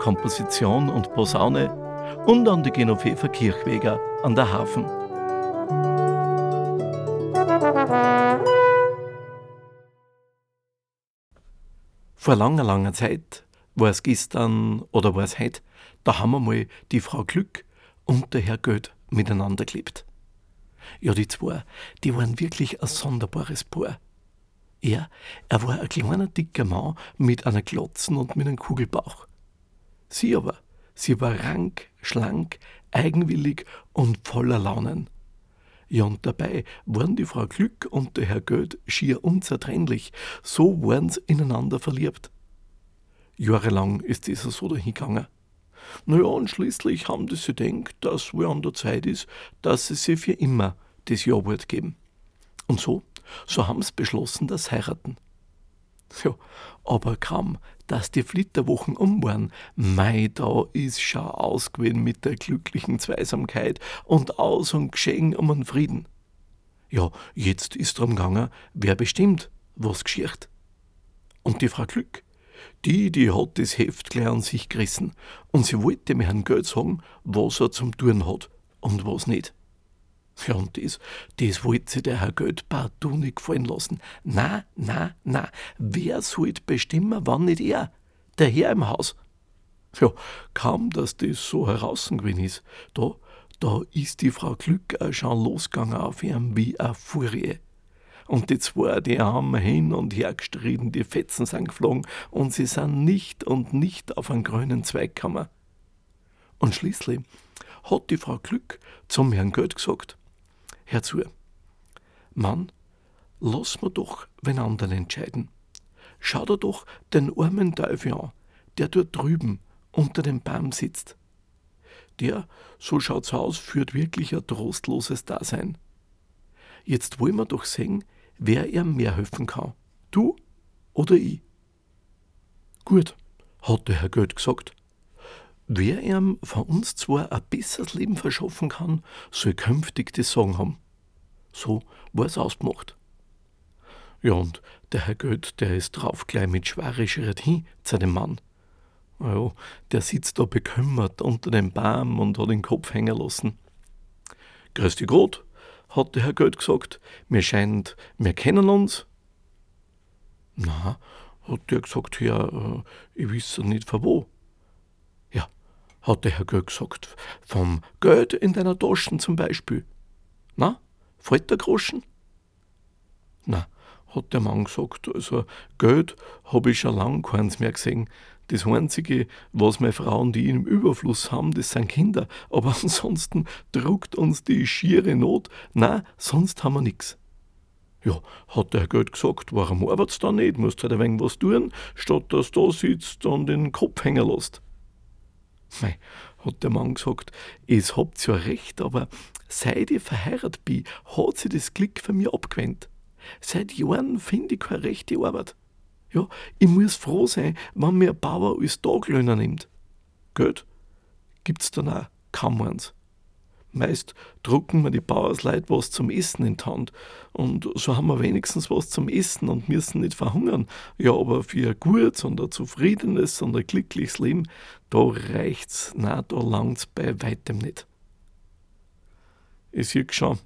Komposition und Posaune und an die Genoveva Kirchweger an der Hafen. Vor langer, langer Zeit, war es gestern oder war es heute, da haben wir mal die Frau Glück und der Herr Göd miteinander gelebt. Ja, die zwei, die waren wirklich ein sonderbares Paar. Er, er war ein kleiner, dicker Mann mit einer Glotzen und mit einem Kugelbauch. Sie aber, sie war rank, schlank, eigenwillig und voller Launen. Ja, und dabei waren die Frau Glück und der Herr Göd schier unzertrennlich, so waren sie ineinander verliebt. Jahrelang ist dieser so dahingegangen. Naja, und schließlich haben die sich gedacht, dass wohl an der Zeit ist, dass sie sich für immer das Ja-Wort geben. Und so, so haben sie beschlossen, das heiraten. Ja, aber kaum, dass die Flitterwochen um waren, mei, da ist schon ausgewesen mit der glücklichen Zweisamkeit und aus und geschehen um den Frieden. Ja, jetzt ist drum gegangen, wer bestimmt, was geschicht. Und die Frau Glück, die, die hat das Heft gleich an sich gerissen und sie wollte dem Herrn Geld sagen, was er zum Tun hat und was nicht. Ja, und das, das wollte sich der Herr Geld partout nicht gefallen lassen. Na, na, na, wer sollte bestimmen, wann nicht er? Der Herr im Haus. Ja, kaum, dass das so herausgegangen ist, da, da ist die Frau Glück auch schon losgegangen auf ihm wie eine Furie. Und die zwei, die haben hin und her gestritten, die Fetzen sind geflogen und sie sind nicht und nicht auf einen grünen Zweig gekommen. Und schließlich hat die Frau Glück zum Herrn Geld gesagt, Hör zu. Mann, lass mir doch wen anderen entscheiden. Schau dir doch den armen Teufel an, der dort drüben unter dem Baum sitzt. Der, so schaut's aus, führt wirklich ein trostloses Dasein. Jetzt wollen wir doch sehen, wer ihm mehr helfen kann. Du oder ich? Gut, hat der Herr Geld gesagt. Wer ihm von uns zwar ein besseres Leben verschaffen kann, soll künftig das Sagen haben. So war es ausgemacht. Ja, und der Herr Gött, der ist drauf gleich mit schwere Schritt hin zu dem Mann. Ja, der sitzt da bekümmert unter dem Baum und hat den Kopf hängen lassen. Grüß dich Gott, hat der Herr Gött gesagt, mir scheint, wir kennen uns. Na, hat der gesagt, ja, äh, ich wisse nicht von wo hat der Herr Geld gesagt. Vom Geld in deiner Taschen zum Beispiel. Na, fällt der Groschen? Na, hat der Mann gesagt, also Geld habe ich schon lang keins mehr gesehen. Das Einzige, was meine Frauen, die im Überfluss haben, das sind Kinder. Aber ansonsten druckt uns die schiere Not. Na, sonst haben wir nichts. Ja, hat der Herr Geld gesagt, warum arbeitest du da nicht? Musst halt ein wenig was tun, statt dass du da sitzt und den Kopf hängen lässt. Mei, hat der Mann gesagt, es habt ja recht, aber seit ich verheiratet bin, hat sich das Glück von mir abgewendet. Seit Jahren finde ich keine rechte Arbeit. Ja, ich muss froh sein, wenn mir ein Bauer als Taglöhner nimmt. Geld gibt's dann auch kaum eins. Meist drucken mir die Bauersleute was zum Essen in die Hand. Und so haben wir wenigstens was zum Essen und müssen nicht verhungern. Ja, aber für ein gutes und ein zufriedenes und ein glückliches Leben, da reicht's, na, da langt's bei weitem nicht. Ich sehe schon,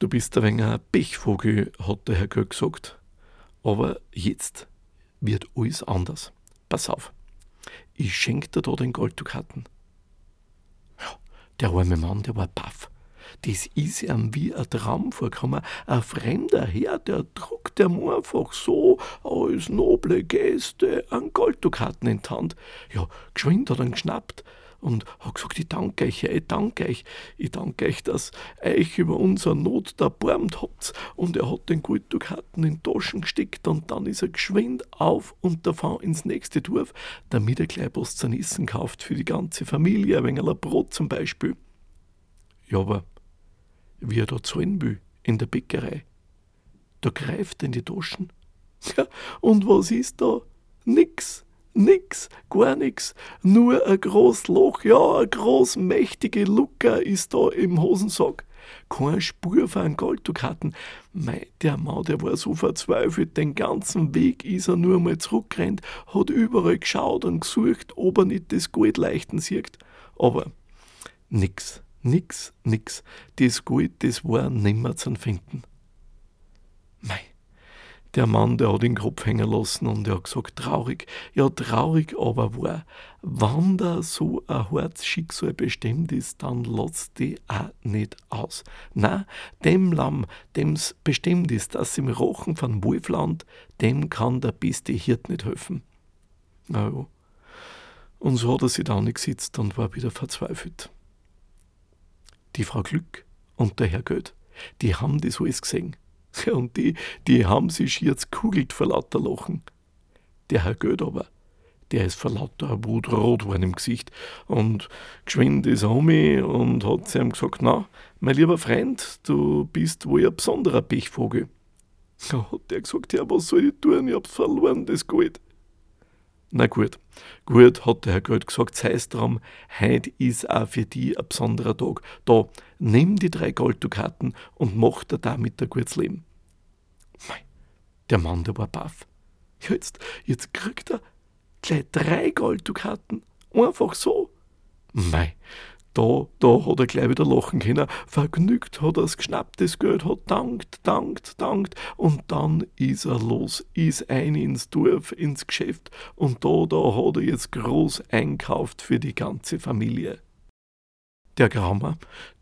du bist ein wenig ein Pechvogel, hat der Herr Göck gesagt. Aber jetzt wird alles anders. Pass auf, ich schenke dir da den Golddukaten. Der arme Mann, der war baff. Das ist ihm wie ein Traum vorgekommen. Ein fremder Herr, der druckt ihm einfach so als noble Gäste an Golddukaten in die Hand. Ja, geschwind hat er geschnappt und hat gesagt, ich danke euch, ich danke euch, ich danke euch, dass euch über unsere Not erbarmt habt. Und er hat den Golddukaten in Taschen gesteckt und dann ist er geschwind auf und davon ins nächste Dorf, damit er gleich was zu essen kauft für die ganze Familie, ein wenig Brot zum Beispiel. Ja, aber wie er da zahlen will, in der Bäckerei, da greift er in die Taschen. Ja, und was ist da? Nix. Nix, gar nix. Nur ein groß Loch, ja, eine groß mächtige Lucker ist da im Hosensack. Keine Spur von einem Golddukaten. Mei, der Mann, der war so verzweifelt, den ganzen Weg ist er nur mal zurückgerannt, hat überall geschaut und gesucht, ob er nicht das Gold leichten sieht. Aber nix, nix, nix. Das Gold, das war nimmer zu finden. Mei, der Mann, der hat den Kopf hängen lassen und er hat gesagt, traurig, ja traurig, aber wahr. Wann da so ein hartes Schicksal bestimmt ist, dann lässt die auch nicht aus. Na, dem Lamm, dem's bestimmt ist, dass im Rochen von Wolfland, dem kann der beste Hirt nicht helfen. Na ja. Und so hat er sich da gesetzt und war wieder verzweifelt. Die Frau Glück und der Herr Göd, die haben das alles gesehen. Und die, die haben sich jetzt kugelt vor lauter Lachen. Der Herr Göd aber, der ist vor lauter Wut rot geworden im Gesicht und geschwind ist er um mich und hat zu ihm gesagt, na, mein lieber Freund, du bist wohl ein besonderer Pechvogel. Da hat der gesagt, ja, was soll ich tun, ich hab's verloren, das Gold. Na gut, gut, hat der Herr Gold gesagt, sei es drum, heut ist auch für die ein besonderer Tag. Da, nimm die drei Golddukaten und mach dir damit ein gutes Leben. Mei, der Mann, der war baff. Jetzt, jetzt kriegt er gleich drei Golddukaten. Einfach so. Mei, da, da hat er gleich wieder lachen können. Vergnügt hat er das geschnapptes Geld, hat dankt, dankt, dankt. Und dann ist er los, ist ein ins Dorf, ins Geschäft. Und da, da hat er jetzt groß einkauft für die ganze Familie. Der Grammer,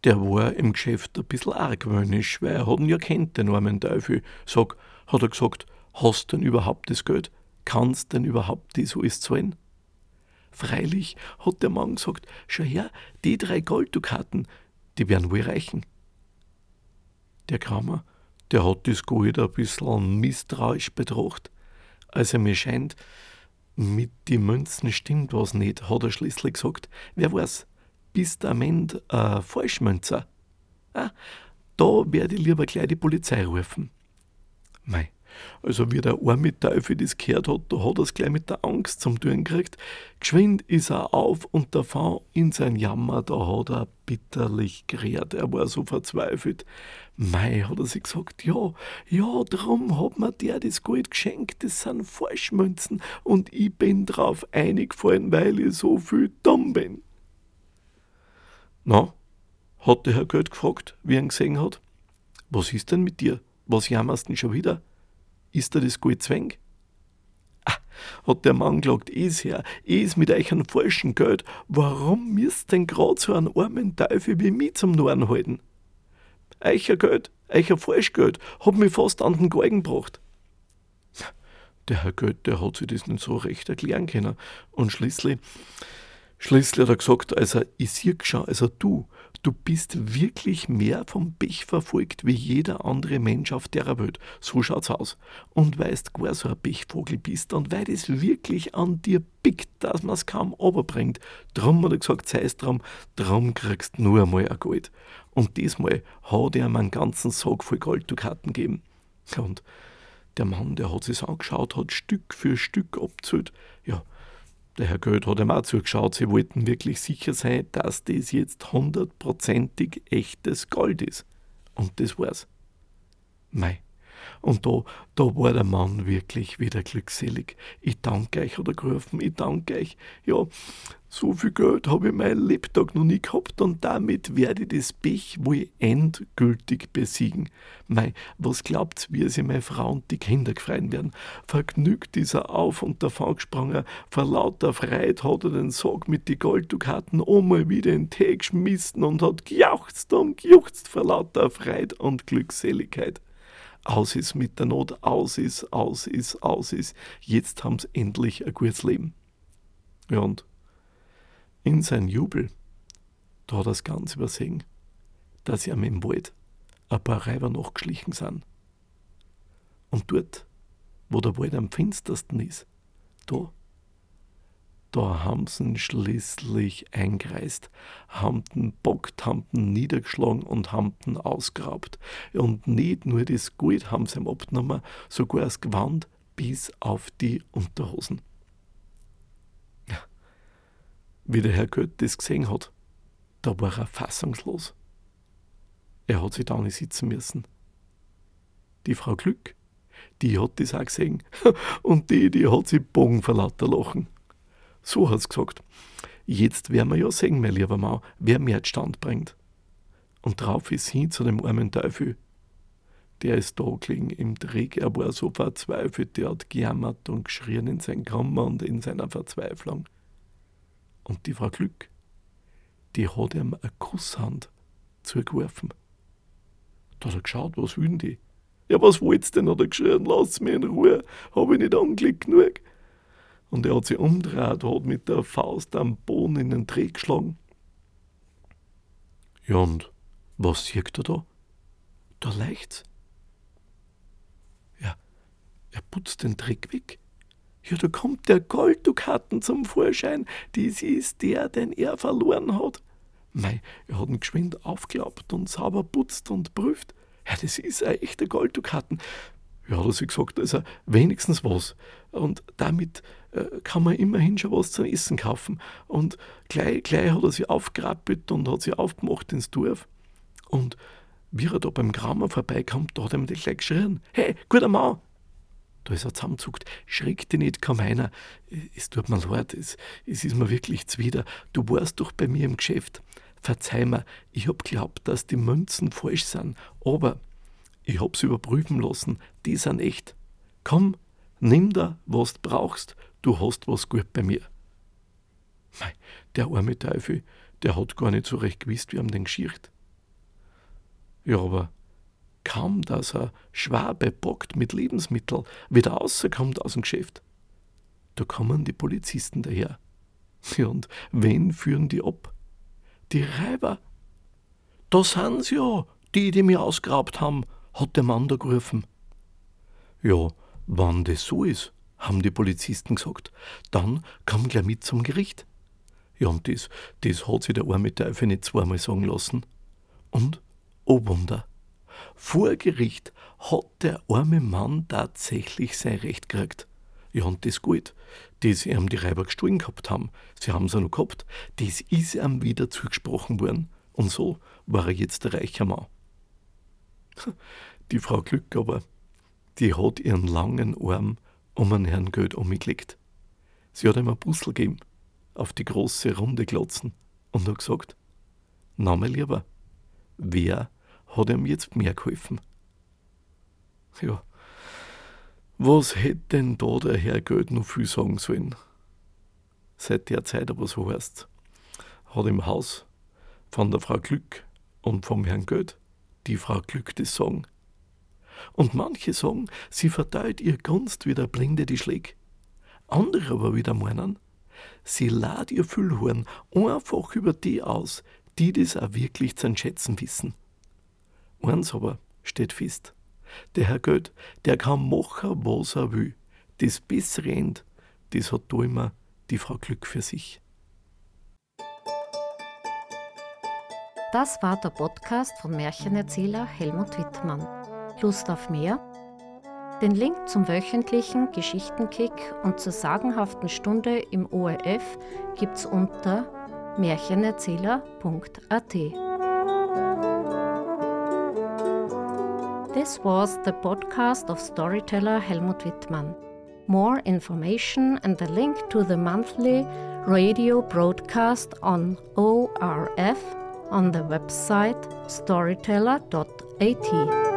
der war im Geschäft ein bisschen argwöhnisch, weil er hat ihn ja kennt, den armen Teufel. Sag, hat er gesagt, hast denn überhaupt das Geld? Kannst denn überhaupt das alles zahlen? Freilich, hat der Mann gesagt, schau her, die drei Golddukaten, die werden wohl reichen. Der Kramer, der hat das Gold ein bisschen misstrauisch betrachtet. Also mir scheint, mit den Münzen stimmt was nicht, hat er schließlich gesagt. Wer weiß, bist am Ende ein Falschmünzer? Ah, da werde ich lieber gleich die Polizei rufen. Mei, also wie der arme Teufel das gehört hat, da hat er es gleich mit der Angst zum Tun gekriegt. Geschwind ist er auf und davon in sein Jammer, da hat er bitterlich gerät. Er war so verzweifelt. Mei, hat er sich gesagt, ja, ja, drum hat mir der das Gold geschenkt, das sind Falschmünzen und ich bin drauf eingefallen, weil ich so viel dumm bin. Na, hat der Herr Geld gefragt, wie er ihn gesehen hat. Was ist denn mit dir? Was jammerst denn schon wieder? Ist da das gut zwäng? Ah, hat der Mann gesagt, is her, is mit euch an falschen Geld. Warum müsst denn grad so einen armen Teufel wie mich zum Narren halten? Eicher Geld, eicher Falschgeld, hat mich fast an den Galgen gebracht. Der Herr Geld, der hat sich das nicht so recht erklären können. Und schließlich, schließlich hat er gesagt, also ich sehe schon, also du, Du bist wirklich mehr vom Pech verfolgt wie jeder andere Mensch auf der Welt. So schaut's aus. Und weil du gar so ein Pechvogel bist und weil es wirklich an dir pickt, dass man's kaum runterbringt, drum hat er gesagt, sei es drum, drum kriegst du nur einmal ein Gold. Und diesmal hat er ihm einen ganzen Sack voll Golddukaten gegeben. Und der Mann, der hat sich's angeschaut, hat Stück für Stück abzählt. Der Herr Goeth hat ihm auch zugeschaut, sie wollten wirklich sicher sein, dass das jetzt hundertprozentig echtes Gold ist. Und das war's. Mei, und da, da war der Mann wirklich wieder glückselig. Ich danke euch, hat er gerufen, ich danke euch. Ja, so viel Geld habe ich meinen Lebtag noch nie gehabt und damit werde ich das Pech wohl endgültig besiegen. Mei, was glaubt's, wie sie meine Frau und die Kinder gefreien werden? Vergnügt ist er auf und davon gesprungen. Vor lauter Freude hat er den Sarg mit die Golddukaten einmal wieder in den Tee geschmissen und hat gejauchzt und gejuchzt vor lauter Freude und Glückseligkeit aus ist mit der Not, aus ist, aus ist, aus ist. Jetzt haben sie endlich ein gutes Leben. Ja, und In sein Jubel, da hat er es ganz übersehen, dass ihm im Wald ein paar Reiber nachgeschlichen sind. Und dort, wo der Wald am finstersten ist, da, da haben sie schließlich eingereist, haben den bockt, haben den niedergeschlagen und haben den ausgeraubt. Und nicht nur das Gold haben sie ihm abgenommen, sogar das Gewand bis auf die Unterhosen. Wie der Herr Gött das gesehen hat, da war er fassungslos. Er hat sich da nicht sitzen müssen. Die Frau Glück, die hat das auch gesehen. Und die, die hat sich Bogen vor lauter Lachen. So hat's gesagt. Jetzt werden wir ja sehen, mein lieber Mann, wer mehr Stand bringt. Und drauf ist hin zu dem armen Teufel. Der ist da gelegen im Dreck, er war so verzweifelt, der hat gejammert und geschrien in sein Kummer und in seiner Verzweiflung. Und die Frau Glück, die hat ihm eine Kusshand zugeworfen. Da hat er geschaut, was will die? Ja, was wollt's denn? hat er geschrien, lass mich in Ruhe, hab ich nicht angelegt genug. Und er hat sich umgedreht, hat mit der Faust am Boden in den Dreh geschlagen. Ja, und was sieht er da? Da leicht's. Ja, er putzt den Dreck weg. Ja, da kommt der Golddukaten zum Vorschein. Das ist der, den er verloren hat. Mei, er hat ihn geschwind aufgeklappt und sauber putzt und prüft. Ja, das ist ein echter Golddukaten. Ja, hat er sich gesagt, also wenigstens was. Und damit äh, kann man immerhin schon was zum Essen kaufen. Und gleich, gleich hat er sich aufgerappelt und hat sich aufgemacht ins Dorf. Und wie er da beim Kramer vorbeikommt, da hat er mir gleich geschrien: Hey, guter Mann, da ist er zusammenzuckt. Schreck dich nicht, kaum einer. Es tut mir leid, es, es ist mir wirklich zuwider. Du warst doch bei mir im Geschäft. Verzeih mir, ich hab glaubt, dass die Münzen falsch sind, aber ich hab's überprüfen lassen, die sind echt. Komm, nimm da, was du brauchst, du hast was gut bei mir. Mei, der arme Teufel, der hat gar nicht so recht gewusst, wie ihm den geschicht. Ja, aber kaum, dass er Schwabe bockt mit Lebensmitteln, wieder rauskommt aus dem Geschäft. Da kommen die Polizisten daher. Ja, und wen führen die ab? Die Räuber. Da sind sie ja, die, die mir ausgeraubt haben, hat der Mann da gerufen. Ja, wann das so ist, haben die Polizisten gesagt, dann komm gleich mit zum Gericht. Ja, und das, das hat sich der arme Teufel nicht zweimal sagen lassen. Und, oh Wunder, vor Gericht hat der arme Mann tatsächlich sein Recht gekriegt. Ja, und das Geld, das ihm die Räuber gestohlen gehabt haben, sie haben es noch gehabt, das ist ihm wieder zugesprochen worden. Und so war er jetzt der reiche Mann. Die Frau Glück aber, die hat ihren langen Arm um einen Herrn Geld umgelegt. Sie hat ihm ein Puzzle gegeben, auf die große runde Glotzen, und hat gesagt, na mein Lieber, wer hat ihm jetzt mehr geholfen. Ja, was hätte denn da der Herr Geld noch viel sagen sollen? Seit der Zeit aber so heißt, hat im Haus von der Frau Glück und vom Herrn Geld die Frau Glück das Sagen. Und manche sagen, sie verteilt ihr Gunst wie der Blinde die Schläge. Andere aber wieder meinen, sie lad ihr Füllhorn einfach über die aus, die das auch wirklich zu schätzen wissen. Eins aber steht fest. Der Herr Gott, der kann machen, was er will. Das bessere End, das hat da immer die Frau Glück für sich. Das war der Podcast von Märchenerzähler Helmut Wittmann. Lust auf mehr? Den Link zum wöchentlichen Geschichtenkick und zur sagenhaften Stunde im ORF gibt's unter märchenerzähler.at. This was the podcast of storyteller Helmut Wittmann. More information and the link to the monthly radio broadcast on ORF on the website storyteller.at.